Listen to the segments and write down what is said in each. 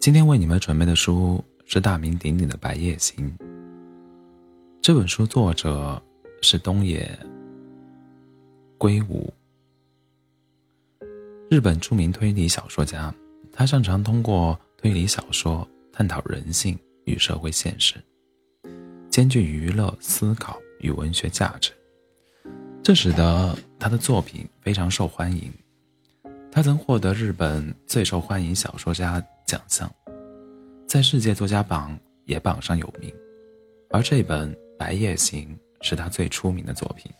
今天为你们准备的书是大名鼎鼎的《白夜行》。这本书作者是东野圭吾，日本著名推理小说家。他擅长通过推理小说探讨人性与社会现实，兼具娱乐、思考与文学价值，这使得他的作品非常受欢迎。他曾获得日本最受欢迎小说家奖项，在世界作家榜也榜上有名。而这本《白夜行》是他最出名的作品，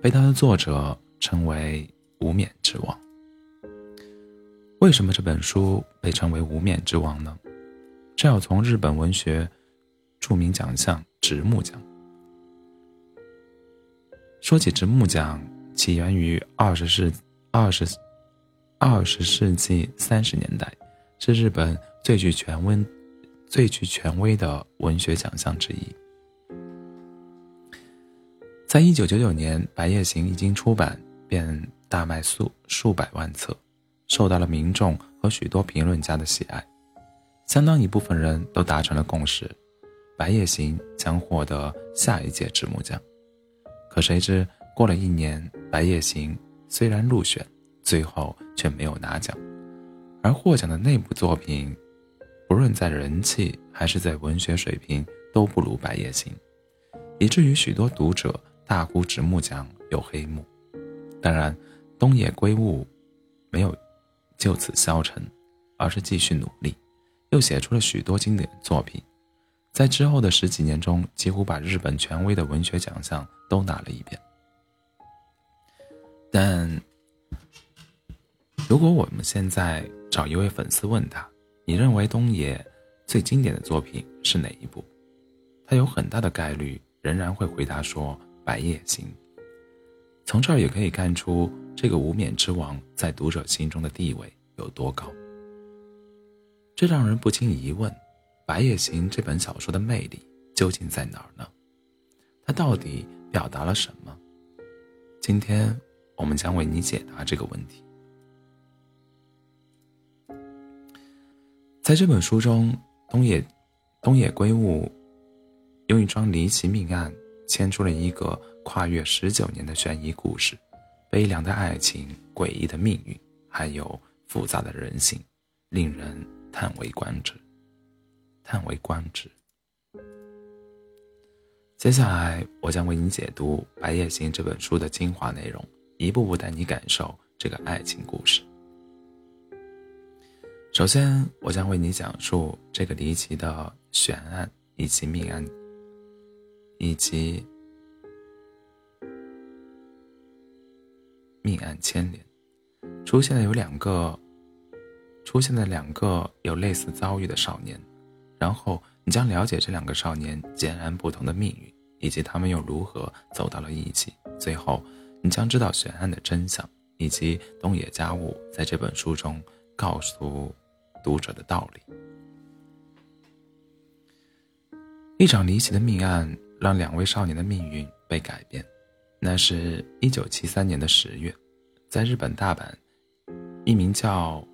被他的作者称为“无冕之王”。为什么这本书被称为“无冕之王”呢？这要从日本文学著名奖项直木奖。说起直木奖，起源于二十世二十。二十世纪三十年代，是日本最具权威、最具权威的文学奖项之一。在一九九九年，《白夜行》一经出版，便大卖数数百万册，受到了民众和许多评论家的喜爱。相当一部分人都达成了共识，《白夜行》将获得下一届直木奖。可谁知，过了一年，《白夜行》虽然入选。最后却没有拿奖，而获奖的那部作品，不论在人气还是在文学水平都不如《白夜行》，以至于许多读者大呼直木奖有黑幕。当然，东野圭吾没有就此消沉，而是继续努力，又写出了许多经典作品，在之后的十几年中，几乎把日本权威的文学奖项都拿了一遍。但。如果我们现在找一位粉丝问他，你认为东野最经典的作品是哪一部？他有很大的概率仍然会回答说《白夜行》。从这儿也可以看出这个无冕之王在读者心中的地位有多高。这让人不禁疑问：《白夜行》这本小说的魅力究竟在哪儿呢？它到底表达了什么？今天我们将为你解答这个问题。在这本书中，东野东野圭吾用一桩离奇命案牵出了一个跨越十九年的悬疑故事，悲凉的爱情、诡异的命运，还有复杂的人性，令人叹为观止。叹为观止。接下来，我将为你解读《白夜行》这本书的精华内容，一步步带你感受这个爱情故事。首先，我将为你讲述这个离奇的悬案以及命案，以及命案牵连。出现了有两个，出现了两个有类似遭遇的少年，然后你将了解这两个少年截然不同的命运，以及他们又如何走到了一起。最后，你将知道悬案的真相，以及东野家务在这本书中告诉。读者的道理。一场离奇的命案让两位少年的命运被改变。那是一九七三年的十月，在日本大阪，一名叫……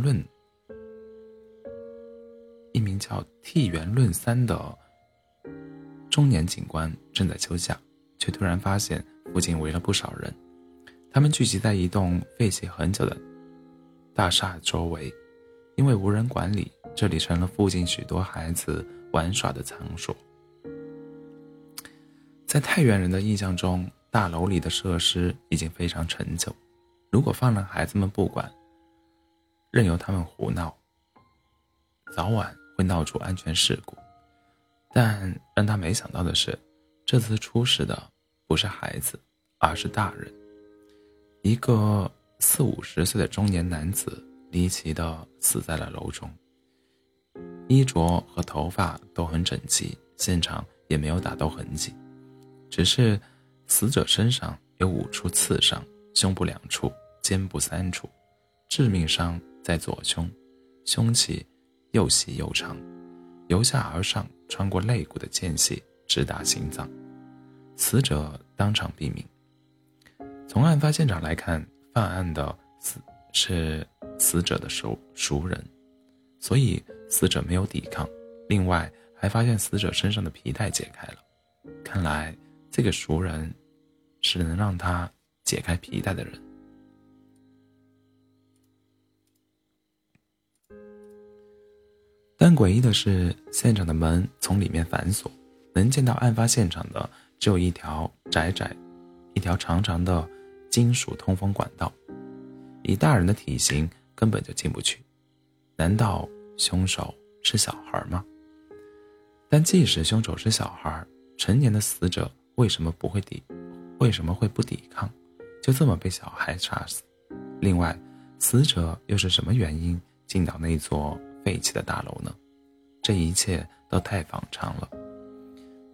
论，一名叫替元论三的中年警官正在休假，却突然发现附近围了不少人。他们聚集在一栋废弃很久的大厦周围，因为无人管理，这里成了附近许多孩子玩耍的场所。在太原人的印象中，大楼里的设施已经非常陈旧。如果放任孩子们不管，任由他们胡闹，早晚会闹出安全事故。但让他没想到的是，这次出事的不是孩子，而是大人。一个四五十岁的中年男子离奇的死在了楼中。衣着和头发都很整齐，现场也没有打斗痕迹，只是死者身上有五处刺伤，胸部两处，肩部三处，致命伤在左胸，凶器又细又长，由下而上穿过肋骨的间隙直达心脏，死者当场毙命。从案发现场来看，犯案的死是死者的熟熟人，所以。死者没有抵抗，另外还发现死者身上的皮带解开了，看来这个熟人是能让他解开皮带的人。但诡异的是，现场的门从里面反锁，能见到案发现场的只有一条窄窄、一条长长的金属通风管道，以大人的体型根本就进不去。难道？凶手是小孩吗？但即使凶手是小孩，成年的死者为什么不会抵？为什么会不抵抗？就这么被小孩杀死？另外，死者又是什么原因进到那座废弃的大楼呢？这一切都太反常了。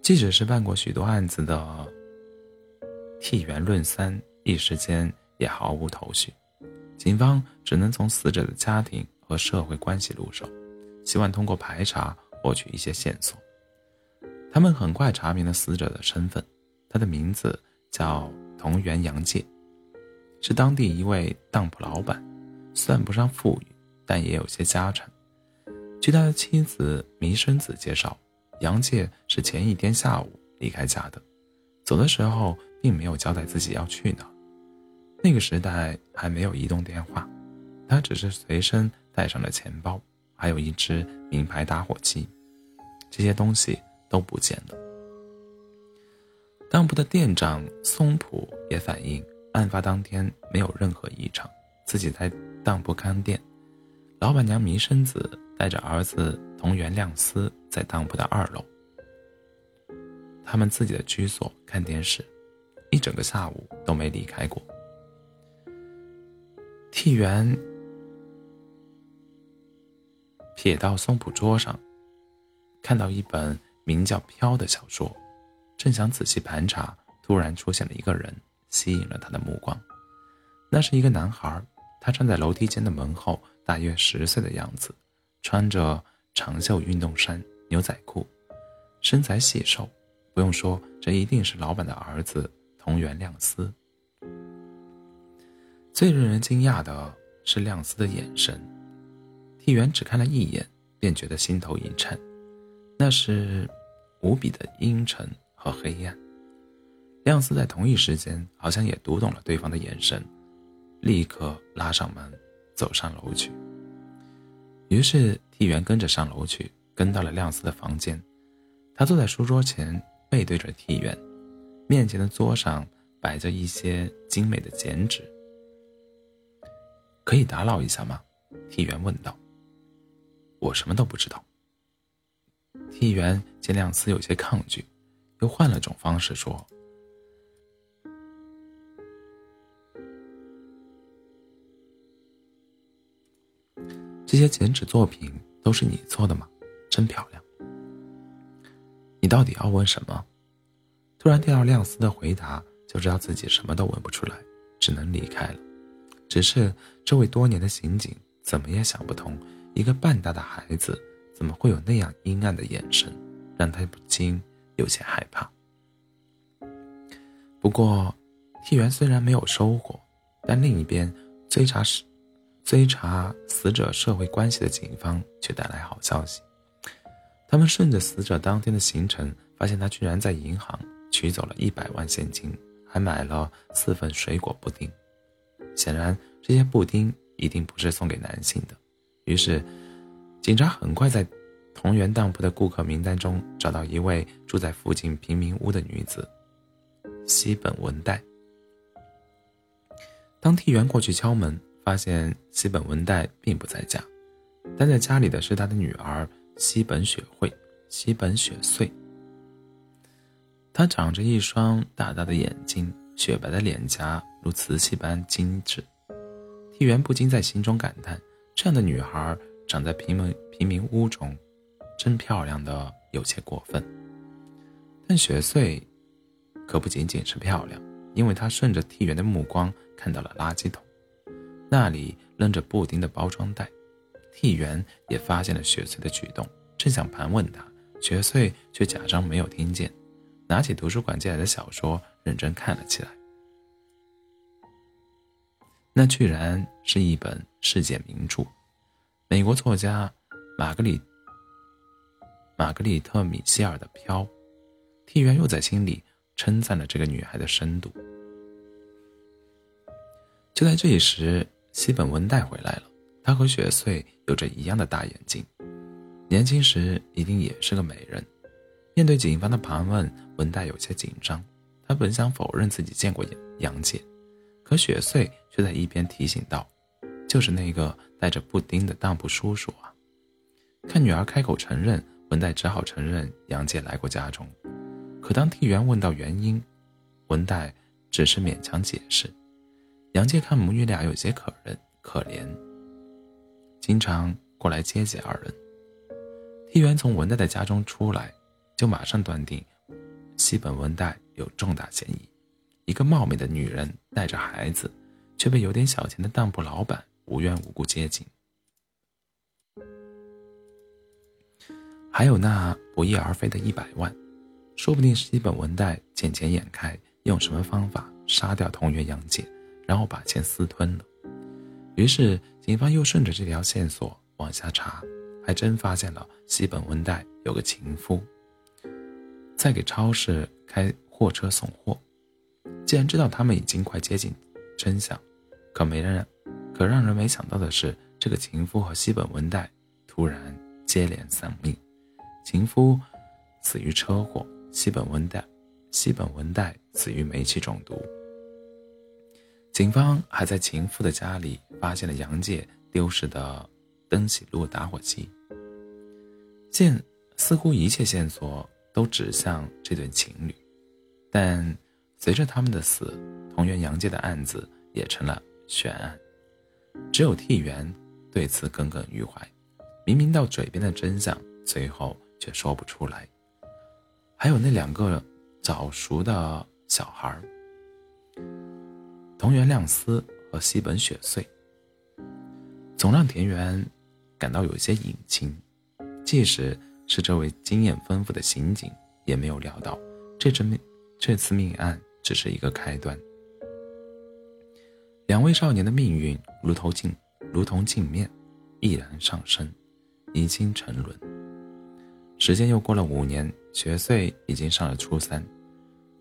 即使是办过许多案子的替元论三，一时间也毫无头绪。警方只能从死者的家庭。和社会关系入手，希望通过排查获取一些线索。他们很快查明了死者的身份，他的名字叫同源洋介，是当地一位当铺老板，算不上富裕，但也有些家产。据他的妻子弥生子介绍，杨介是前一天下午离开家的，走的时候并没有交代自己要去哪。那个时代还没有移动电话，他只是随身。带上了钱包，还有一支名牌打火机，这些东西都不见了。当铺的店长松浦也反映，案发当天没有任何异常，自己在当铺看店。老板娘弥生子带着儿子同源亮司在当铺的二楼，他们自己的居所看电视，一整个下午都没离开过。替元。瞥到松浦桌上，看到一本名叫《飘》的小说，正想仔细盘查，突然出现了一个人，吸引了他的目光。那是一个男孩，他站在楼梯间的门后，大约十岁的样子，穿着长袖运动衫、牛仔裤，身材细瘦。不用说，这一定是老板的儿子同源亮司。最令人惊讶的是亮司的眼神。替元只看了一眼，便觉得心头一颤，那是无比的阴沉和黑暗。亮司在同一时间好像也读懂了对方的眼神，立刻拉上门，走上楼去。于是替元跟着上楼去，跟到了亮司的房间。他坐在书桌前，背对着替元，面前的桌上摆着一些精美的剪纸。可以打扰一下吗？替元问道。我什么都不知道。替元见亮司有些抗拒，又换了种方式说：“这些剪纸作品都是你做的吗？真漂亮。你到底要问什么？”突然听到亮司的回答，就知道自己什么都问不出来，只能离开了。只是这位多年的刑警怎么也想不通。一个半大的孩子怎么会有那样阴暗的眼神，让他不禁有些害怕。不过，替员虽然没有收获，但另一边追查死追查死者社会关系的警方却带来好消息。他们顺着死者当天的行程，发现他居然在银行取走了一百万现金，还买了四份水果布丁。显然，这些布丁一定不是送给男性的。于是，警察很快在同源当铺的顾客名单中找到一位住在附近贫民屋的女子西本文代。当替元过去敲门，发现西本文代并不在家，待在家里的是他的女儿西本雪惠、西本雪穗。她长着一双大大的眼睛，雪白的脸颊如瓷器般精致。替元不禁在心中感叹。这样的女孩长在平民贫民屋中，真漂亮的有些过分。但雪穗可不仅仅是漂亮，因为她顺着替元的目光看到了垃圾桶，那里扔着布丁的包装袋。替元也发现了雪穗的举动，正想盘问他，雪穗却假装没有听见，拿起图书馆借来的小说认真看了起来。那居然是一本世界名著，美国作家玛格里玛格丽特米歇尔的《飘》。替元又在心里称赞了这个女孩的深度。就在这时，西本文代回来了。她和雪穗有着一样的大眼睛，年轻时一定也是个美人。面对警方的盘问，文代有些紧张。他本想否认自己见过杨姐，可雪穗却在一边提醒道：“就是那个带着布丁的当铺叔叔啊！”看女儿开口承认，文代只好承认杨姐来过家中。可当替员问到原因，文代只是勉强解释。杨介看母女俩有些可人可怜，经常过来接济二人。替元从文代的家中出来，就马上断定西本文代有重大嫌疑。一个貌美的女人带着孩子，却被有点小钱的当铺老板无缘无故接近。还有那不翼而飞的一百万。说不定是西本文代见钱眼开，用什么方法杀掉同源杨戬，然后把钱私吞了。于是警方又顺着这条线索往下查，还真发现了西本文代有个情夫，在给超市开货车送货。既然知道他们已经快接近真相，可没人，可让人没想到的是，这个情夫和西本文代突然接连丧命，情夫死于车祸。西本文代，西本文代死于煤气中毒。警方还在情妇的家里发现了杨介丢失的登喜路打火机。现似乎一切线索都指向这对情侣，但随着他们的死，同源杨介的案子也成了悬案。只有替元对此耿耿于怀，明明到嘴边的真相，最后却说不出来。还有那两个早熟的小孩儿，藤原亮司和西本雪穗，总让田园感到有些隐情。即使是这位经验丰富的刑警，也没有料到这次命这次命案只是一个开端。两位少年的命运如同镜如同镜面，毅然上升，已经沉沦。时间又过了五年。雪穗已经上了初三，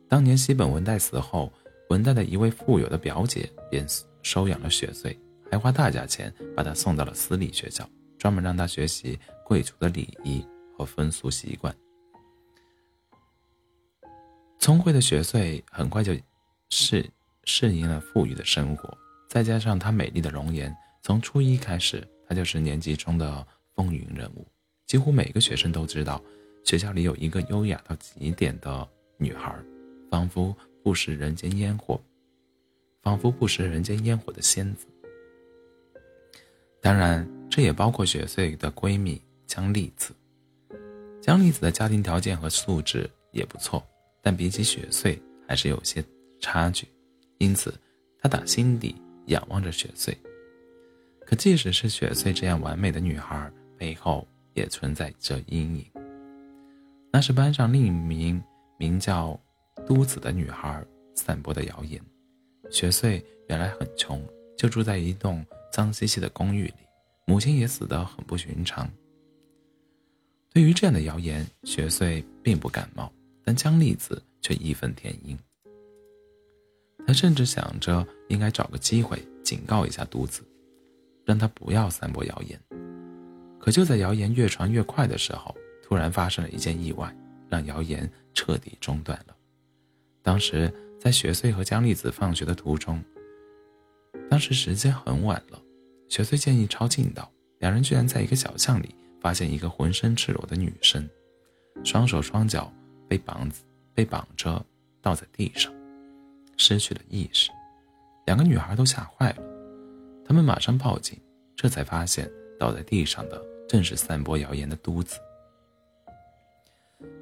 当年西本文代死后，文代的一位富有的表姐便收养了雪穗，还花大价钱把她送到了私立学校，专门让她学习贵族的礼仪和风俗习惯。聪慧的雪穗很快就适适应了富裕的生活，再加上她美丽的容颜，从初一开始，她就是年级中的风云人物，几乎每个学生都知道。学校里有一个优雅到极点的女孩，仿佛不食人间烟火，仿佛不食人间烟火的仙子。当然，这也包括雪穗的闺蜜江丽子。江丽子的家庭条件和素质也不错，但比起雪穗还是有些差距，因此她打心底仰望着雪穗。可即使是雪穗这样完美的女孩，背后也存在着阴影。那是班上另一名名叫都子的女孩散播的谣言。雪穗原来很穷，就住在一栋脏兮兮的公寓里，母亲也死得很不寻常。对于这样的谣言，雪穗并不感冒，但江丽子却义愤填膺。他甚至想着应该找个机会警告一下都子，让他不要散播谣言。可就在谣言越传越快的时候，突然发生了一件意外，让谣言彻底中断了。当时在雪穗和江丽子放学的途中，当时时间很晚了，雪穗建议抄近道，两人居然在一个小巷里发现一个浑身赤裸的女生，双手双脚被绑被绑着倒在地上，失去了意识。两个女孩都吓坏了，他们马上报警。这才发现倒在地上的正是散播谣言的都子。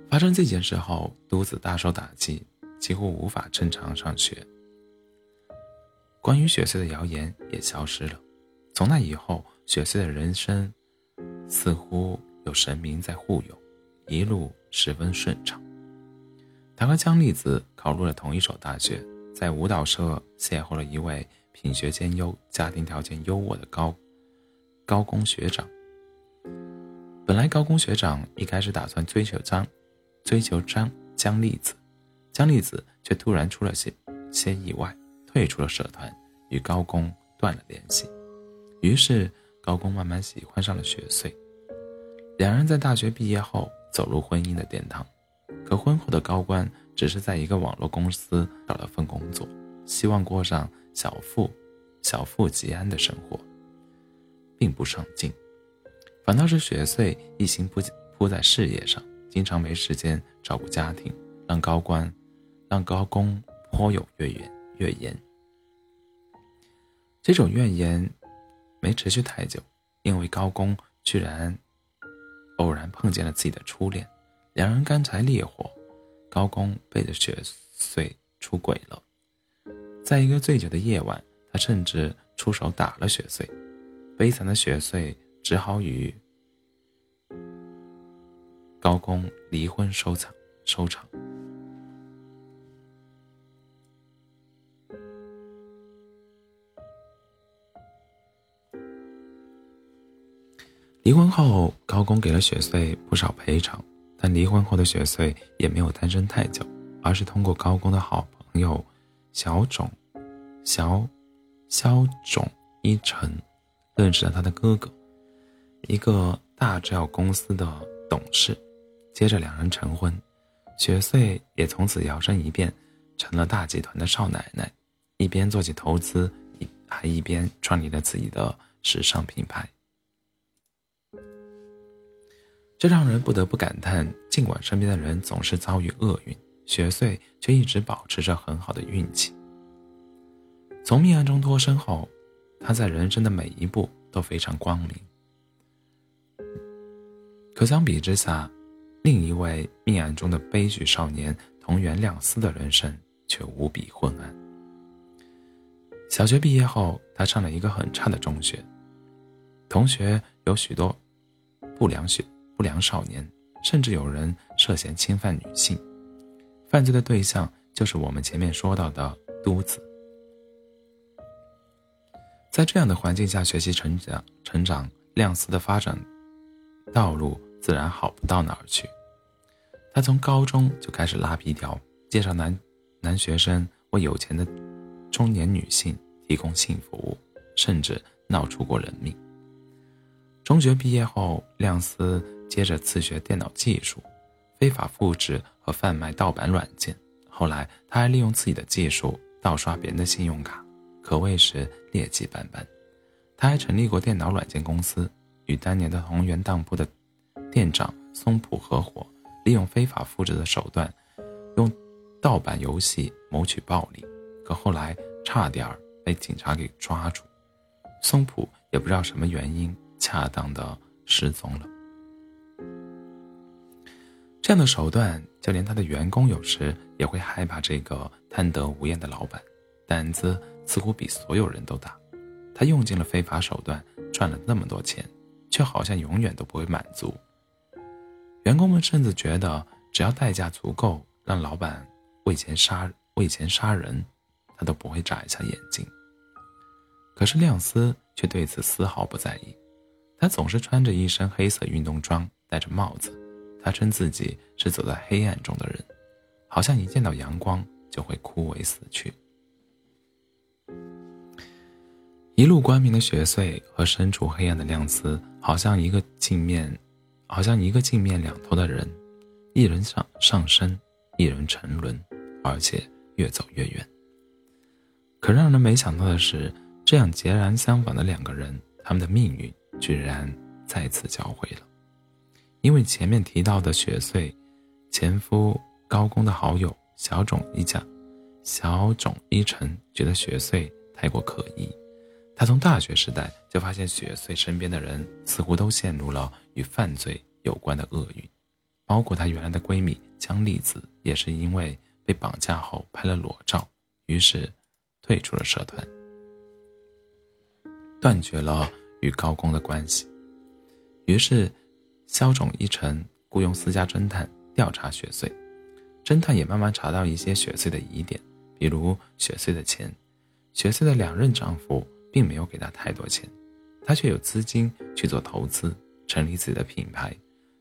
发生这件事后，都子大受打击，几乎无法正常上学。关于雪穗的谣言也消失了。从那以后，雪穗的人生似乎有神明在护佑，一路十分顺畅。他和江丽子考入了同一所大学，在舞蹈社邂逅了一位品学兼优、家庭条件优渥的高高工学长。本来高工学长一开始打算追求张，追求张江丽子，江丽子却突然出了些些意外。退出了社团，与高工断了联系。于是高工慢慢喜欢上了雪穗，两人在大学毕业后走入婚姻的殿堂。可婚后的高官只是在一个网络公司找了份工作，希望过上小富、小富即安的生活，并不上进。反倒是雪穗一心扑扑在事业上，经常没时间照顾家庭，让高官、让高工颇有怨言。怨言，这种怨言没持续太久，因为高工居然偶然碰见了自己的初恋，两人干柴烈火，高工背着雪穗出轨了。在一个醉酒的夜晚，他甚至出手打了雪穗，悲惨的雪穗只好与高工离婚收场收场。离婚后，高工给了雪穗不少赔偿，但离婚后的雪穗也没有单身太久，而是通过高工的好朋友小种、小肖种一成，认识了他的哥哥，一个大制药公司的董事。接着两人成婚，雪穗也从此摇身一变，成了大集团的少奶奶，一边做起投资，还一边创立了自己的时尚品牌。这让人不得不感叹：尽管身边的人总是遭遇厄运，雪穗却一直保持着很好的运气。从命案中脱身后，他在人生的每一步都非常光明。可相比之下，另一位命案中的悲剧少年同源亮司的人生却无比昏暗。小学毕业后，他上了一个很差的中学，同学有许多不良学。不良少年，甚至有人涉嫌侵犯女性，犯罪的对象就是我们前面说到的都子。在这样的环境下学习成长，成长亮司的发展道路自然好不到哪儿去。他从高中就开始拉皮条，介绍男男学生为有钱的中年女性提供性服务，甚至闹出过人命。中学毕业后，亮司。接着自学电脑技术，非法复制和贩卖盗版软件。后来，他还利用自己的技术盗刷别人的信用卡，可谓是劣迹斑斑。他还成立过电脑软件公司，与当年的同源当铺的店长松浦合伙，利用非法复制的手段，用盗版游戏谋取暴利。可后来差点被警察给抓住，松浦也不知道什么原因，恰当的失踪了。这样的手段，就连他的员工有时也会害怕这个贪得无厌的老板，胆子似乎比所有人都大。他用尽了非法手段，赚了那么多钱，却好像永远都不会满足。员工们甚至觉得，只要代价足够，让老板为钱杀为钱杀人，他都不会眨一下眼睛。可是亮司却对此丝毫不在意，他总是穿着一身黑色运动装，戴着帽子。他称自己是走在黑暗中的人，好像一见到阳光就会枯萎死去。一路光明的雪穗和身处黑暗的亮司，好像一个镜面，好像一个镜面两头的人，一人上上升，一人沉沦，而且越走越远。可让人没想到的是，这样截然相反的两个人，他们的命运居然再次交汇了。因为前面提到的雪穗，前夫高工的好友小种一家，小种一成觉得雪穗太过可疑，他从大学时代就发现雪穗身边的人似乎都陷入了与犯罪有关的厄运，包括她原来的闺蜜江丽子，也是因为被绑架后拍了裸照，于是退出了社团，断绝了与高工的关系。于是，肖种一成雇佣私家侦探调查雪穗，侦探也慢慢查到一些雪穗的疑点，比如雪穗的钱。雪穗的两任丈夫并没有给她太多钱，她却有资金去做投资，成立自己的品牌，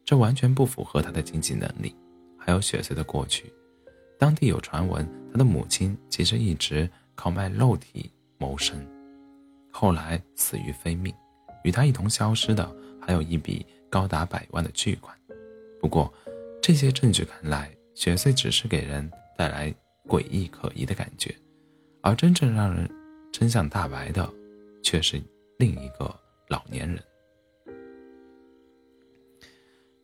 这完全不符合她的经济能力。还有雪穗的过去，当地有传闻，她的母亲其实一直靠卖肉体谋生，后来死于非命，与她一同消失的还有一笔高达百万的巨款。不过，这些证据看来，雪穗只是给人带来诡异可疑的感觉。而真正让人真相大白的，却是另一个老年人。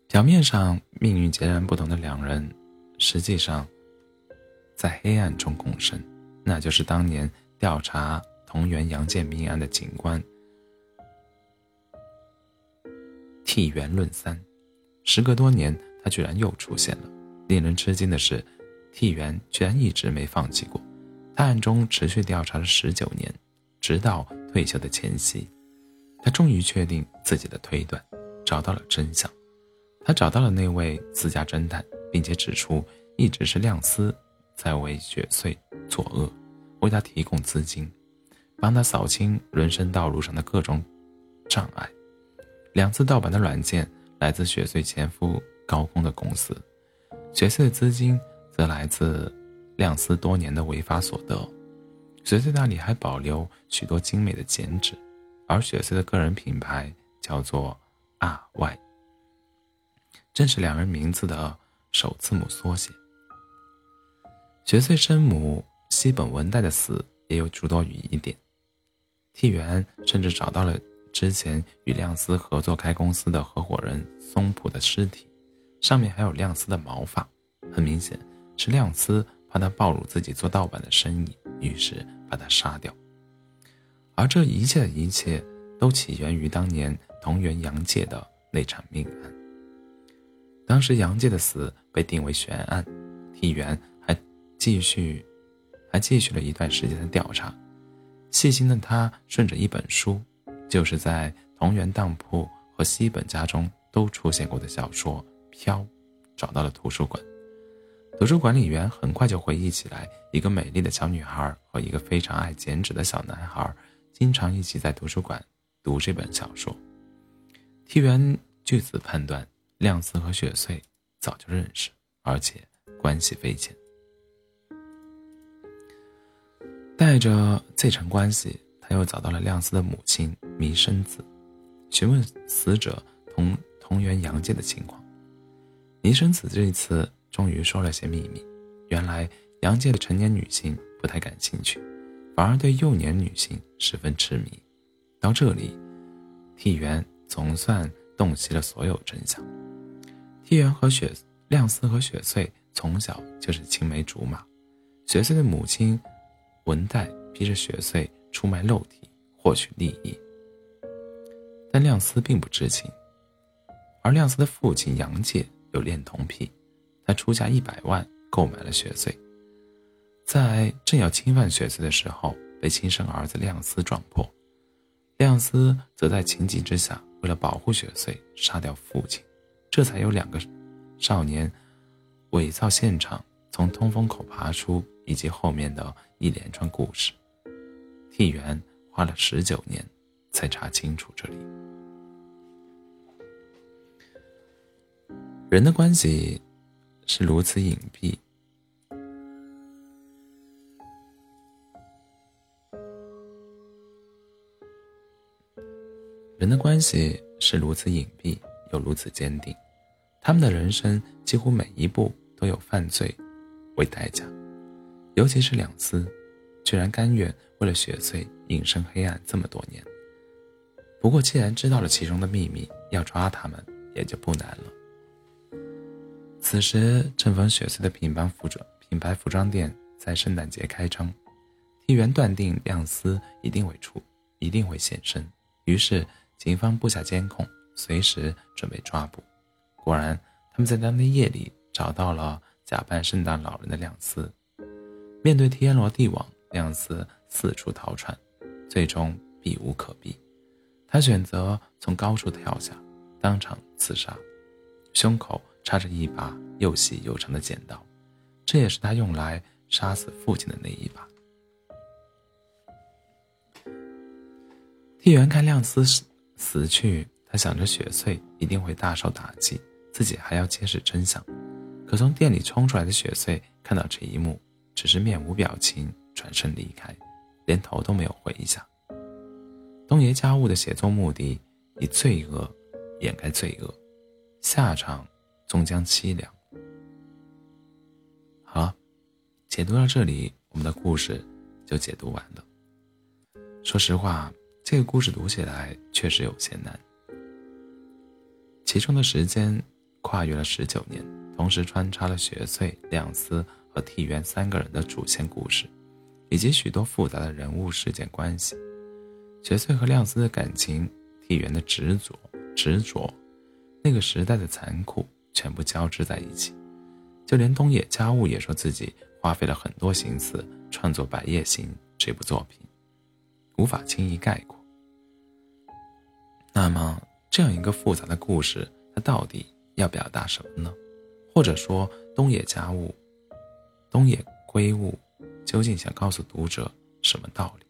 表面上命运截然不同的两人，实际上在黑暗中共生。那就是当年调查同源杨建命案的警官替元论三。时隔多年，他居然又出现了。令人吃惊的是，替元居然一直没放弃过。他暗中持续调查了十九年，直到退休的前夕，他终于确定自己的推断，找到了真相。他找到了那位私家侦探，并且指出，一直是亮司在为雪穗作恶，为他提供资金，帮他扫清人生道路上的各种障碍。两次盗版的软件来自雪穗前夫高工的公司，雪穗的资金则来自。亮司多年的违法所得，雪穗那里还保留许多精美的剪纸，而雪穗的个人品牌叫做 R.Y，正是两人名字的首字母缩写。雪穗生母西本文代的死也有诸多疑点，替元甚至找到了之前与亮司合作开公司的合伙人松浦的尸体，上面还有亮司的毛发，很明显是亮司。怕他暴露自己做盗版的生意，于是把他杀掉。而这一切的一切，都起源于当年同源杨介的那场命案。当时杨介的死被定为悬案，替元还继续，还继续了一段时间的调查。细心的他顺着一本书，就是在同源当铺和西本家中都出现过的小说《飘》，找到了图书馆。图书管理员很快就回忆起来，一个美丽的小女孩和一个非常爱剪纸的小男孩，经常一起在图书馆读这本小说。替元据此判断，亮司和雪穗早就认识，而且关系匪浅。带着这层关系，他又找到了亮司的母亲弥生子，询问死者同同源杨介的情况。弥生子这一次。终于说了些秘密。原来杨介的成年女性不太感兴趣，反而对幼年女性十分痴迷。到这里，替元总算洞悉了所有真相。替元和雪亮司和雪穗从小就是青梅竹马。雪穗的母亲文代逼着雪穗出卖肉体获取利益，但亮司并不知情。而亮司的父亲杨介有恋童癖。他出价一百万购买了雪穗，在正要侵犯雪穗的时候，被亲生儿子亮司撞破。亮司则在情急之下，为了保护雪穗，杀掉父亲，这才有两个少年伪造现场从通风口爬出，以及后面的一连串故事。替元花了十九年才查清楚这里人的关系。是如此隐蔽，人的关系是如此隐蔽又如此坚定，他们的人生几乎每一步都有犯罪为代价，尤其是两次，居然甘愿为了雪穗隐身黑暗这么多年。不过，既然知道了其中的秘密，要抓他们也就不难了。此时正逢雪穗的品牌服装品牌服装店在圣诞节开张，替员断定亮司一定会出一定会现身。于是，警方布下监控，随时准备抓捕。果然，他们在当天夜里找到了假扮圣诞老人的亮司。面对天罗地网，亮司四处逃窜，最终避无可避。他选择从高处跳下，当场自杀，胸口插着一把又细又长的剪刀，这也是他用来杀死父亲的那一把。替元看亮司死死去，他想着雪穗一定会大受打击，自己还要揭示真相。可从店里冲出来的雪穗看到这一幕，只是面无表情转身离开，连头都没有回一下。东爷家务的写作目的，以罪恶掩盖罪恶，下场终将凄凉。好了，解读到这里，我们的故事就解读完了。说实话。这个故事读起来确实有些难，其中的时间跨越了十九年，同时穿插了雪穗、亮司和替元三个人的主线故事，以及许多复杂的人物事件关系。雪穗和亮司的感情，替元的执着、执着，那个时代的残酷，全部交织在一起。就连东野家务也说自己花费了很多心思创作《百夜行》这部作品，无法轻易概括。那么，这样一个复杂的故事，它到底要表达什么呢？或者说，东野家务、东野圭吾究竟想告诉读者什么道理？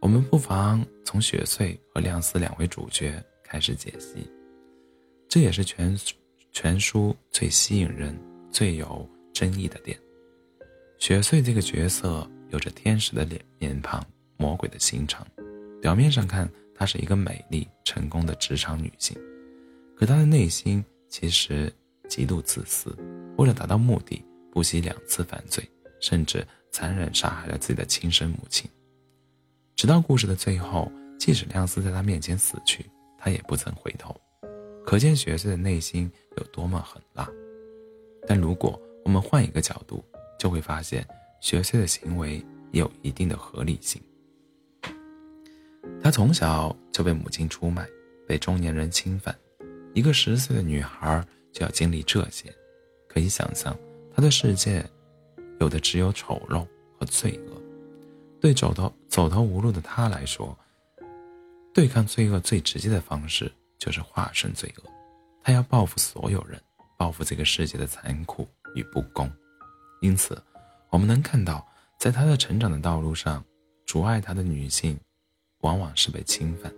我们不妨从雪穗和亮司两位主角开始解析。这也是全全书最吸引人、最有争议的点。雪穗这个角色有着天使的脸面庞、魔鬼的心肠，表面上看。她是一个美丽成功的职场女性，可她的内心其实极度自私，为了达到目的，不惜两次犯罪，甚至残忍杀害了自己的亲生母亲。直到故事的最后，即使亮司在他面前死去，他也不曾回头，可见雪穗的内心有多么狠辣。但如果我们换一个角度，就会发现雪穗的行为也有一定的合理性。她从小就被母亲出卖，被中年人侵犯，一个十岁的女孩就要经历这些，可以想象，她的世界，有的只有丑陋和罪恶。对走投走投无路的他来说，对抗罪恶最直接的方式就是化身罪恶。他要报复所有人，报复这个世界的残酷与不公。因此，我们能看到，在他的成长的道路上，阻碍他的女性。往往是被侵犯，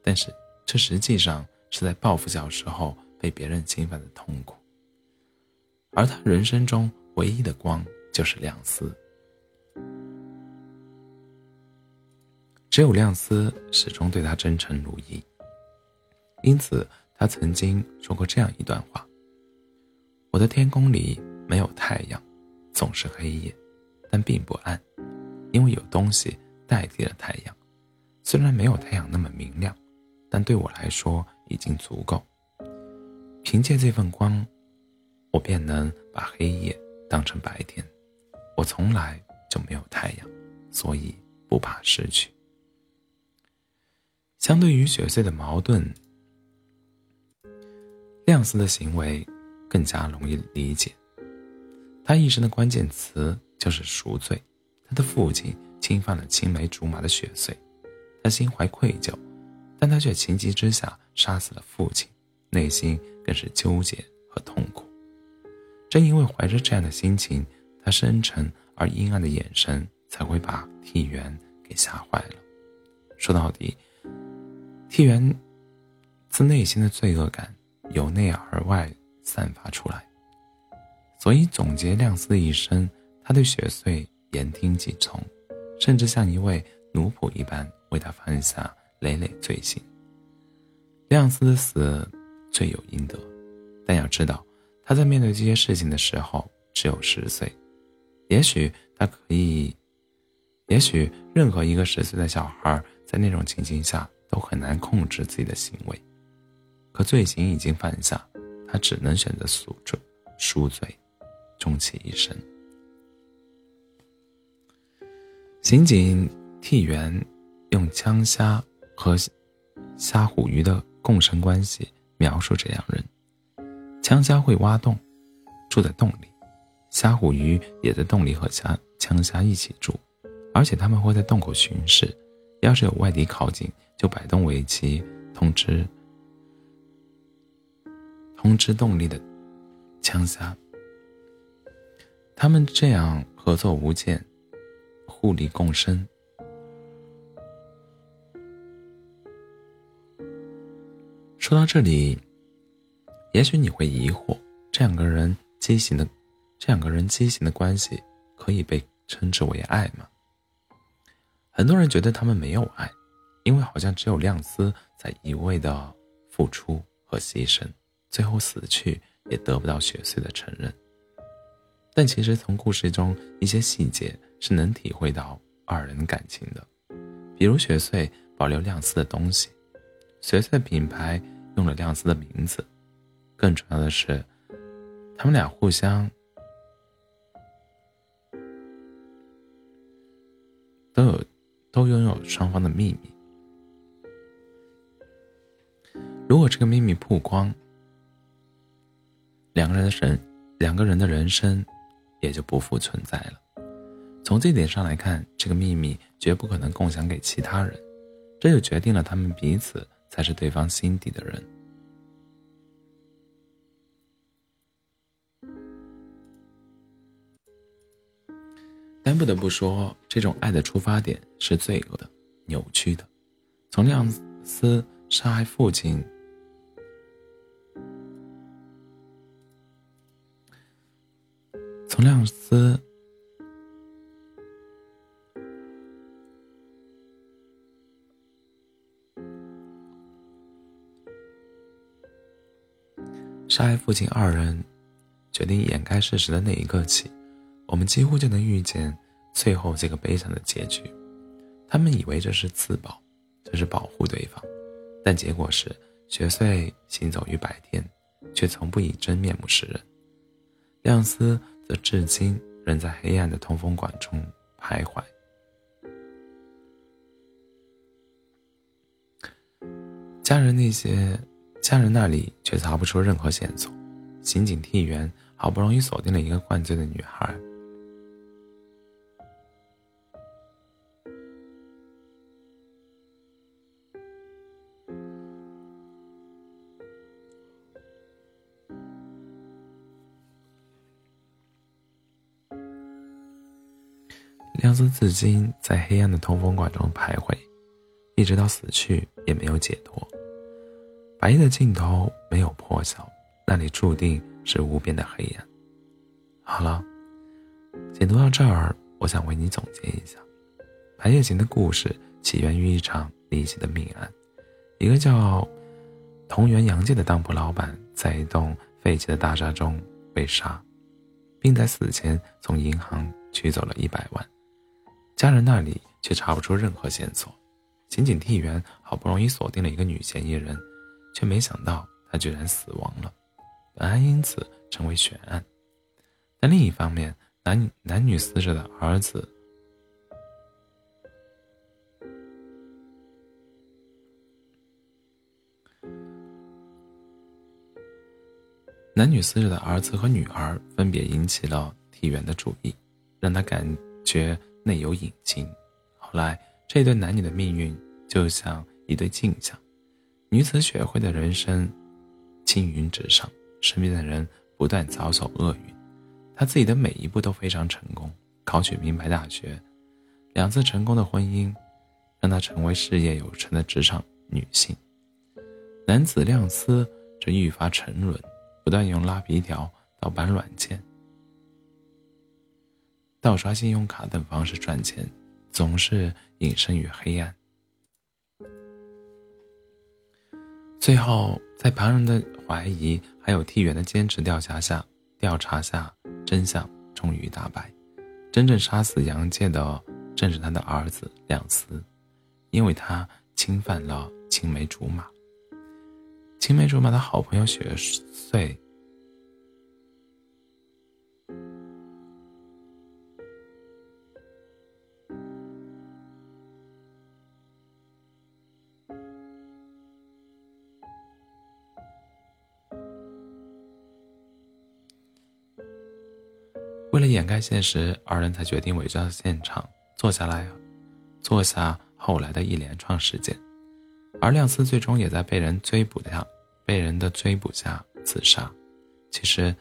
但是这实际上是在报复小时候被别人侵犯的痛苦。而他人生中唯一的光就是亮司，只有亮司始终对他真诚如一。因此，他曾经说过这样一段话：“我的天空里没有太阳，总是黑夜，但并不暗，因为有东西。”代替了太阳，虽然没有太阳那么明亮，但对我来说已经足够。凭借这份光，我便能把黑夜当成白天。我从来就没有太阳，所以不怕失去。相对于雪穗的矛盾，亮司的行为更加容易理解。他一生的关键词就是赎罪。他的父亲。侵犯了青梅竹马的雪穗，他心怀愧疚，但他却情急之下杀死了父亲，内心更是纠结和痛苦。正因为怀着这样的心情，他深沉而阴暗的眼神才会把替元给吓坏了。说到底，替元自内心的罪恶感由内而外散发出来，所以总结亮司的一生，他对雪穗言听计从。甚至像一位奴仆一般为他犯下累累罪行。亮司的死罪有应得，但要知道，他在面对这些事情的时候只有十岁。也许他可以，也许任何一个十岁的小孩在那种情形下都很难控制自己的行为。可罪行已经犯下，他只能选择赎罪，赎罪，终其一生。刑警替元用枪虾和虾虎鱼的共生关系描述这样人：枪虾会挖洞，住在洞里；虾虎鱼也在洞里和虾枪虾一起住，而且他们会在洞口巡视，要是有外敌靠近，就摆动围棋通知通知洞里的枪虾。他们这样合作无间，互利共生。说到这里，也许你会疑惑：这两个人畸形的，这两个人畸形的关系可以被称之为爱吗？很多人觉得他们没有爱，因为好像只有亮丝在一味的付出和牺牲，最后死去也得不到雪穗的承认。但其实从故事中一些细节是能体会到二人感情的，比如雪穗保留亮丝的东西，雪穗品牌用了亮丝的名字，更重要的是，他们俩互相都有都拥有双方的秘密。如果这个秘密曝光，两个人的人两个人的人生。也就不复存在了。从这点上来看，这个秘密绝不可能共享给其他人，这就决定了他们彼此才是对方心底的人。但不得不说，这种爱的出发点是罪恶的、扭曲的。从亮丝杀害父亲。从亮丝杀害父亲二人决定掩盖事实的那一刻起，我们几乎就能预见最后这个悲惨的结局。他们以为这是自保，这是保护对方，但结果是雪穗行走于白天，却从不以真面目示人。亮丝。则至今仍在黑暗的通风管中徘徊。家人那些家人那里却查不出任何线索。刑警替员好不容易锁定了一个灌醉的女孩。相思至今在黑暗的通风管中徘徊，一直到死去也没有解脱。白夜的尽头没有破晓，那里注定是无边的黑暗。好了，解读到这儿，我想为你总结一下：白夜行的故事起源于一场离奇的命案，一个叫同源洋介的当铺老板在一栋废弃的大厦中被杀，并在死前从银行取走了一百万。家人那里却查不出任何线索，刑警替员好不容易锁定了一个女嫌疑人，却没想到她居然死亡了，本案因此成为悬案。但另一方面，男男女死者的儿子，男女死者的儿子和女儿分别引起了替员的注意，让他感觉。内有隐情。后来，这对男女的命运就像一对镜像。女子雪慧的人生青云直上，身边的人不断遭受厄运。她自己的每一步都非常成功，考取名牌大学，两次成功的婚姻，让她成为事业有成的职场女性。男子亮丝则愈发沉沦，不断用拉皮条、盗版软件。盗刷信用卡等方式赚钱，总是隐身于黑暗。最后，在旁人的怀疑还有替员的坚持调查下，调查下真相终于大白。真正杀死杨介的正是他的儿子亮丝，因为他侵犯了青梅竹马。青梅竹马的好朋友雪穗。掩盖现实，二人才决定伪造现场，坐下来，坐下后来的一连串事件。而亮司最终也在被人追捕下，被人的追捕下自杀。其实，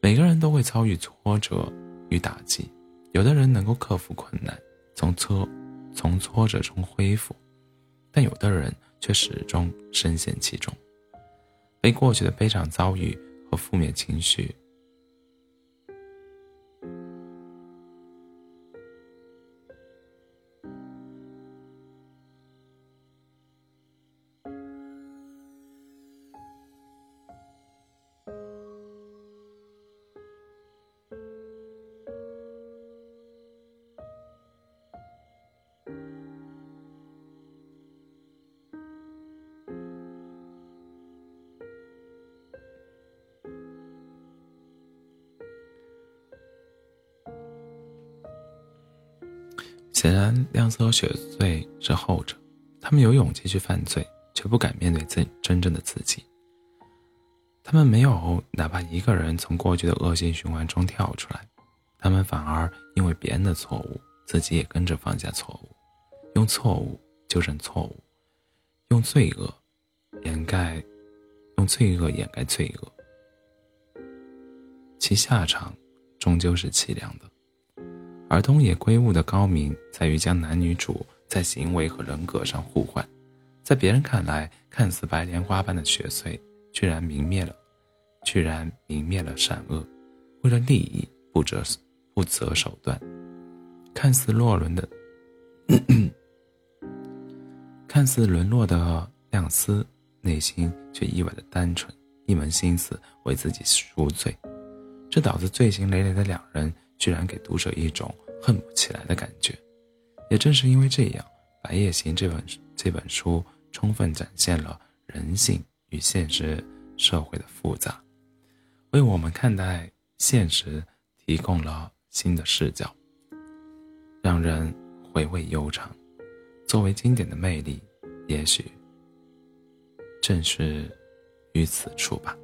每个人都会遭遇挫折与打击，有的人能够克服困难，从挫从挫折中恢复，但有的人却始终深陷其中，被过去的悲惨遭遇和负面情绪。然，亮色和雪穗是后者。他们有勇气去犯罪，却不敢面对自真正的自己。他们没有哪怕一个人从过去的恶性循环中跳出来，他们反而因为别人的错误，自己也跟着犯下错误，用错误纠正错误，用罪恶掩盖，用罪恶掩盖罪恶。其下场终究是凄凉的。而东野圭吾的高明在于将男女主在行为和人格上互换，在别人看来看似白莲花般的雪穗，居然泯灭了，居然泯灭了善恶，为了利益不择不择手段，看似落沦的，看似沦落的亮司，内心却意外的单纯，一门心思为自己赎罪，这导致罪行累累的两人。居然给读者一种恨不起来的感觉，也正是因为这样，《白夜行》这本这本书充分展现了人性与现实社会的复杂，为我们看待现实提供了新的视角，让人回味悠长。作为经典的魅力，也许正是于此处吧。